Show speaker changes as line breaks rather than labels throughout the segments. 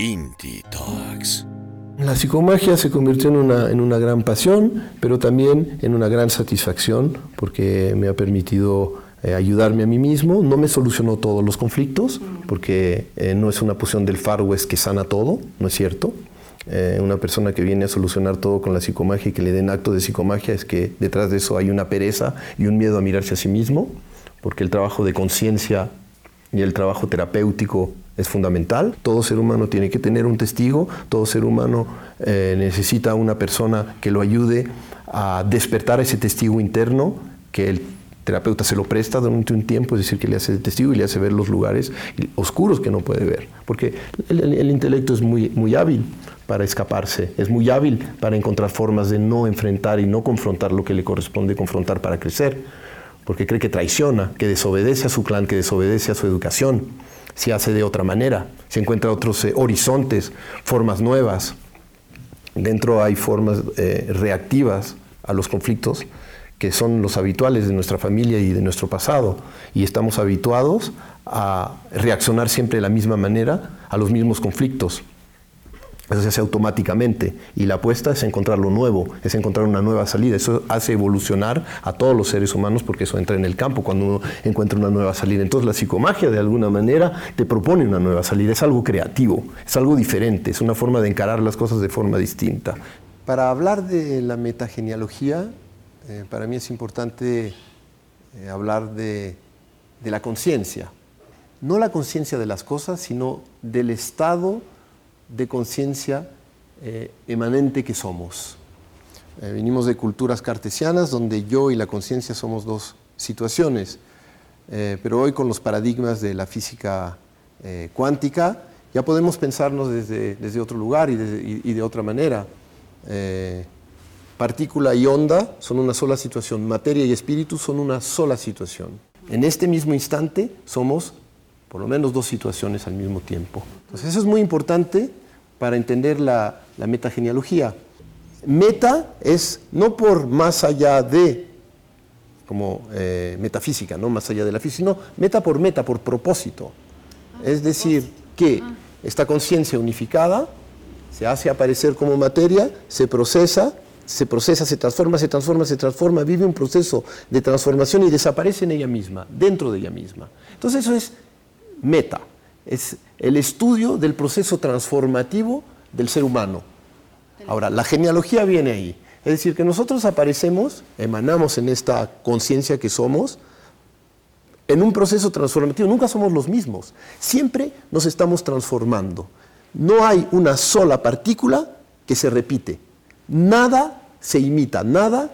Inti.
La psicomagia se convirtió en una, en una gran pasión, pero también en una gran satisfacción, porque me ha permitido eh, ayudarme a mí mismo. No me solucionó todos los conflictos, porque eh, no es una posición del Far West que sana todo, no es cierto. Eh, una persona que viene a solucionar todo con la psicomagia y que le den acto de psicomagia es que detrás de eso hay una pereza y un miedo a mirarse a sí mismo, porque el trabajo de conciencia y el trabajo terapéutico es fundamental. Todo ser humano tiene que tener un testigo, todo ser humano eh, necesita una persona que lo ayude a despertar ese testigo interno que el terapeuta se lo presta durante un tiempo, es decir, que le hace el testigo y le hace ver los lugares oscuros que no puede ver, porque el, intelecto es muy, muy hábil para escaparse, es muy hábil para encontrar formas de no enfrentar y no confrontar lo que le corresponde confrontar para crecer, porque cree que traiciona, que desobedece a su clan, que desobedece a su educación se hace de otra manera, se encuentra otros eh, horizontes, formas nuevas. Dentro hay formas eh, reactivas a los conflictos que son los habituales de nuestra familia y de nuestro pasado, y estamos habituados a reaccionar siempre de la misma manera a los mismos conflictos. Eso se hace automáticamente y la apuesta es encontrar lo nuevo, es encontrar una nueva salida. Eso hace evolucionar a todos los seres humanos porque eso entra en el campo cuando uno encuentra una nueva salida. Entonces la psicomagia de alguna manera te propone una nueva salida, es algo creativo, es algo diferente, es una forma de encarar las cosas de forma distinta. Para hablar de la metagenealogía, eh, para mí es importante eh, hablar de, de la conciencia. No la conciencia de las cosas, sino del estado de conciencia eh, emanente que somos. Eh, venimos de culturas cartesianas donde yo y la conciencia somos dos situaciones, eh, pero hoy con los paradigmas de la física cuántica ya podemos pensarnos desde, desde otro lugar y de, y de otra manera. partícula y onda son una sola situación, materia y espíritu son una sola situación. En este mismo instante somos por lo menos dos situaciones al mismo tiempo. Entonces eso es muy importante para entender la, metagenealogía. Meta es no por más allá de, como eh, metafísica, no más allá de la física, sino meta por meta, por propósito. Es decir, que esta conciencia unificada se hace aparecer como materia, se procesa, se procesa, se transforma, se transforma, se transforma, vive un proceso de transformación y desaparece en ella misma, dentro de ella misma. Entonces eso es meta es el estudio del proceso transformativo del ser humano. Ahora, la genealogía viene ahí. Es decir, que nosotros aparecemos, emanamos en esta conciencia que somos, en un proceso transformativo. Nunca somos los mismos. Siempre nos estamos transformando. No hay una sola partícula que se repite. Nada se imita, nada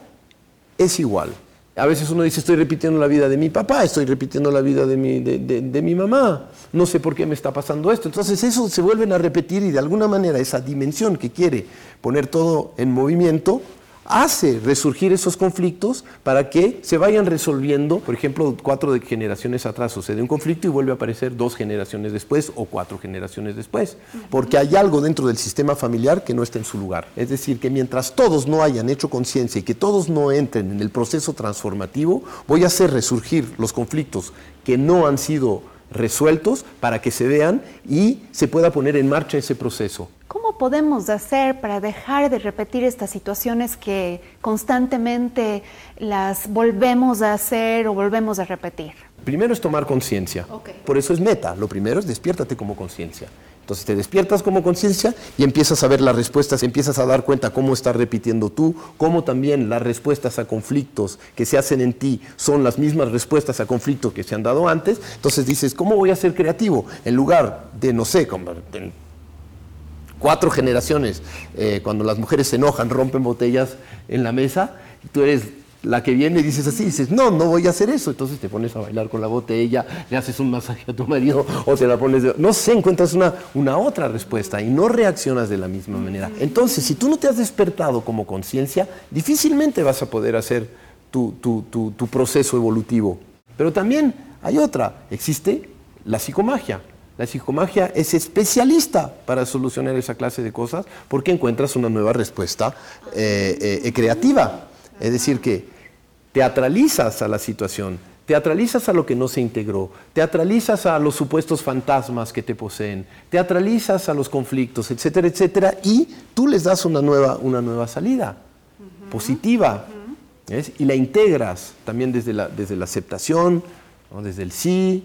es igual. A veces uno dice, estoy repitiendo la vida de mi papá, estoy repitiendo la vida de mi, de, mi mamá, no sé por qué me está pasando esto. Entonces eso se vuelven a repetir y de alguna manera esa dimensión que quiere poner todo en movimiento hace resurgir esos conflictos para que se vayan resolviendo. Por ejemplo, cuatro generaciones atrás sucede un conflicto y vuelve a aparecer dos generaciones después o cuatro generaciones después, porque hay algo dentro del sistema familiar que no está en su lugar. Es decir, que mientras todos no hayan hecho conciencia y que todos no entren en el proceso transformativo, voy a hacer resurgir los conflictos que no han sido resueltos para que se vean y se pueda poner en marcha ese proceso.
¿Cómo podemos hacer para dejar de repetir estas situaciones que constantemente las volvemos a hacer o volvemos a repetir?
Primero es tomar conciencia. Por eso es meta. Lo primero es despiértate como conciencia. Entonces te despiertas como conciencia y empiezas a ver las respuestas, empiezas a dar cuenta cómo estás repitiendo tú, cómo también las respuestas a conflictos que se hacen en ti son las mismas respuestas a conflictos que se han dado antes. Entonces dices, ¿cómo voy a ser creativo? En lugar de, no sé, como cuatro generaciones, eh, cuando las mujeres se enojan, rompen botellas en la mesa, tú eres la que viene y dices así, dices, no, no voy a hacer eso. Entonces te pones a bailar con la botella, le haces un masaje a tu marido o te la pones de... No sé, encuentras una, una otra respuesta y no reaccionas de la misma manera. Entonces, si tú no te has despertado como conciencia, difícilmente vas a poder hacer tu, tu, tu, tu proceso evolutivo. Pero también hay otra, existe la psicomagia. La psicomagia es especialista para solucionar esa clase de cosas porque encuentras una nueva respuesta eh, eh, creativa. Es decir, que teatralizas a la situación, Teatralizas a lo que no se integró, teatralizas a los supuestos fantasmas que te poseen, teatralizas a los conflictos, etcétera, etcétera, y tú les das una nueva, una nueva salida positiva. Y la integras también desde la, desde la aceptación, desde el sí,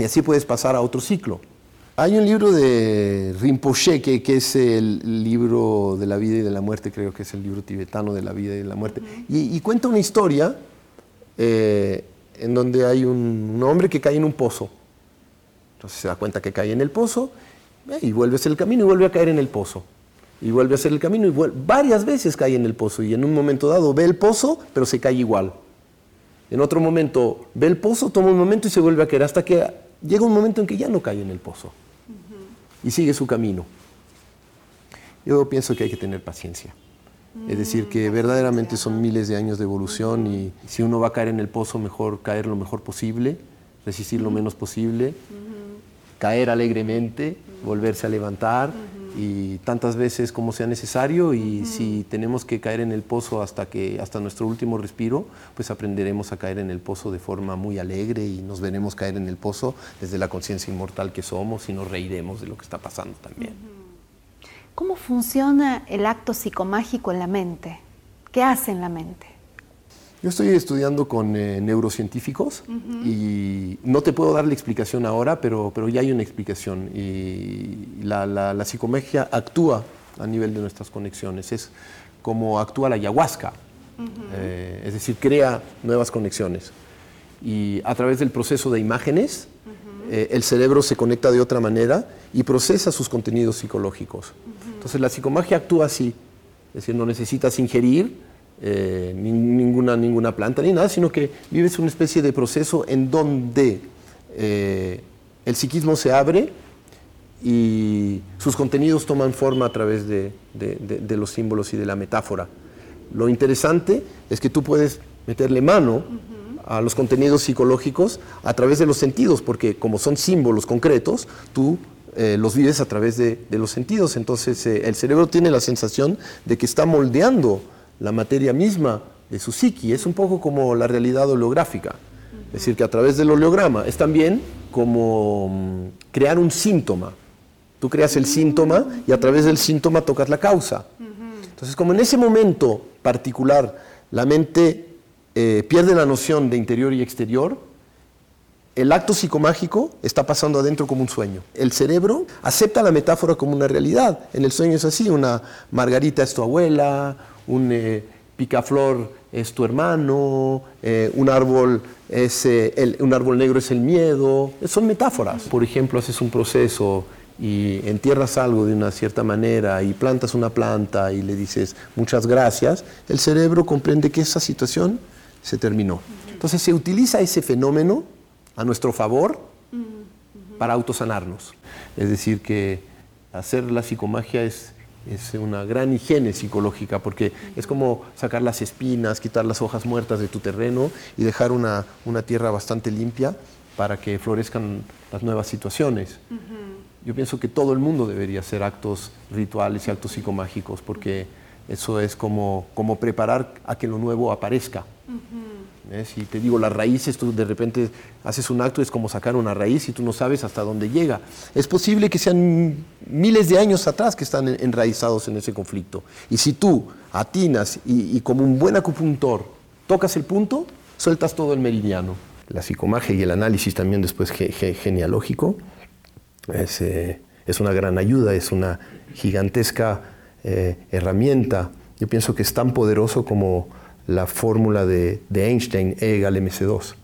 y así puedes pasar a otro ciclo. Hay un libro de Rinpoche, que, que, es el libro de la vida y de la muerte, creo que es el libro tibetano de la vida y de la muerte, y, cuenta una historia eh, en donde hay un, hombre que cae en un pozo. Entonces se da cuenta que cae en el pozo eh, y vuelve a hacer el camino y vuelve a caer en el pozo. Y vuelve a hacer el camino y varias veces cae en el pozo. Y en un momento dado ve el pozo, pero se cae igual. En otro momento ve el pozo, toma un momento y se vuelve a caer hasta que llega un momento en que ya no cae en el pozo. Y sigue su camino. Yo pienso que hay que tener paciencia. Es decir, que verdaderamente son miles de años de evolución y si uno va a caer en el pozo, mejor caer lo mejor posible, resistir lo menos posible, caer alegremente, volverse a levantar y tantas veces como sea necesario y si tenemos que caer en el pozo hasta que hasta nuestro último respiro, pues aprenderemos a caer en el pozo de forma muy alegre y nos veremos caer en el pozo desde la conciencia inmortal que somos y nos reiremos de lo que está pasando también.
¿Cómo funciona el acto psicomágico en la mente? ¿Qué hace en la mente?
Yo estoy estudiando con eh, neurocientíficos y no te puedo dar la explicación ahora, pero, pero ya hay una explicación. Y la, la, psicomagia actúa a nivel de nuestras conexiones. Es como actúa la ayahuasca. Eh, es decir, crea nuevas conexiones. Y a través del proceso de imágenes, eh, el cerebro se conecta de otra manera y procesa sus contenidos psicológicos. Entonces la psicomagia actúa así, es decir, no necesitas ingerir eh, ninguna, ninguna planta ni nada, sino que vives una especie de proceso en donde eh, el psiquismo se abre y sus contenidos toman forma a través de, los símbolos y de la metáfora. Lo interesante es que tú puedes meterle mano a los contenidos psicológicos a través de los sentidos, porque como son símbolos concretos, tú eh, los vives a través de, los sentidos. Entonces el cerebro tiene la sensación de que está moldeando la materia misma de su psiqui. Es un poco como la realidad oleográfica. Es decir, que a través del oleograma es también como mm, crear un síntoma. Tú creas el síntoma y a través del síntoma tocas la causa. Entonces, como en ese momento particular la mente eh, pierde la noción de interior y exterior, el acto psicomágico está pasando adentro como un sueño. El cerebro acepta la metáfora como una realidad. En el sueño es así, una margarita es tu abuela, un eh, picaflor es tu hermano, eh, un, árbol es, eh, un árbol negro es el miedo. Son metáforas. Por ejemplo, haces un proceso y entierras algo de una cierta manera y plantas una planta y le dices muchas gracias, el cerebro comprende que esa situación se terminó. Entonces se utiliza ese fenómeno a nuestro favor para autosanarnos. Es decir, que hacer la psicomagia es, es una gran higiene psicológica porque es como sacar las espinas, quitar las hojas muertas de tu terreno y dejar una, una tierra bastante limpia para que florezcan las nuevas situaciones. Yo pienso que todo el mundo debería hacer actos rituales y actos psicomágicos porque eso es como, como preparar a que lo nuevo aparezca. ¿Eh? Si te digo las raíces, tú de repente haces un acto, es como sacar una raíz y tú no sabes hasta dónde llega. Es posible que sean miles de años atrás que están enraizados en ese conflicto. Y si tú atinas y, como un buen acupuntor tocas el punto, sueltas todo el meridiano. La psicomagia y el análisis también después genealógico es, eh, es, una gran ayuda, es una gigantesca eh, herramienta. Yo pienso que es tan poderoso como la fórmula de, Einstein, E igual mc2.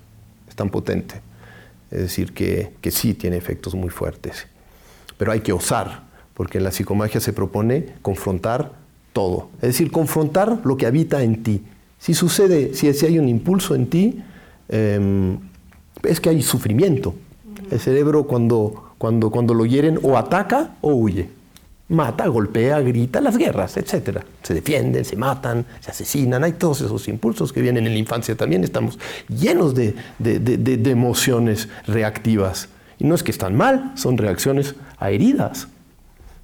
Es tan potente. Es decir, que, que sí tiene efectos muy fuertes. Pero hay que osar, porque en la psicomagia se propone confrontar todo. Es decir, confrontar lo que habita en ti. Si sucede, si, hay un impulso en ti, em, es que hay sufrimiento. El cerebro cuando, cuando, cuando lo hieren o ataca o huye mata, golpea, grita, las guerras, etc. Se defienden, se matan, se asesinan, hay todos esos impulsos que vienen en la infancia también, estamos llenos de, emociones reactivas. Y no es que están mal, son reacciones a heridas.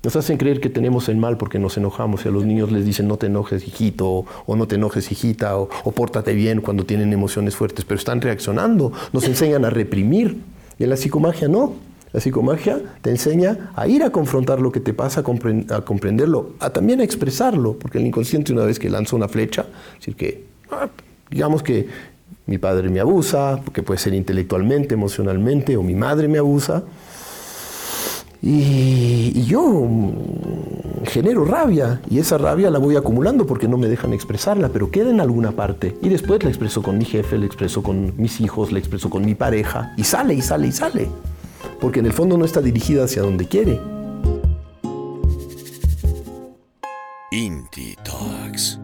Nos hacen creer que tenemos el mal porque nos enojamos y a los niños les dicen no te enojes hijito o no te enojes hijita o, o pórtate bien cuando tienen emociones fuertes, pero están reaccionando, nos enseñan a reprimir y en la psicomagia no. La psicomagia te enseña a ir a confrontar lo que te pasa, a, comprenderlo, a también a expresarlo, porque el inconsciente una vez que lanza una flecha, es decir que, ah, digamos que mi padre me abusa, porque puede ser intelectualmente, emocionalmente, o mi madre me abusa, y, yo mm, genero rabia y esa rabia la voy acumulando porque no me dejan expresarla, pero queda en alguna parte. Y después la expreso con mi jefe, la expreso con mis hijos, la expreso con mi pareja y sale y sale y sale. Porque en el fondo no está dirigida hacia donde quiere.
Talks.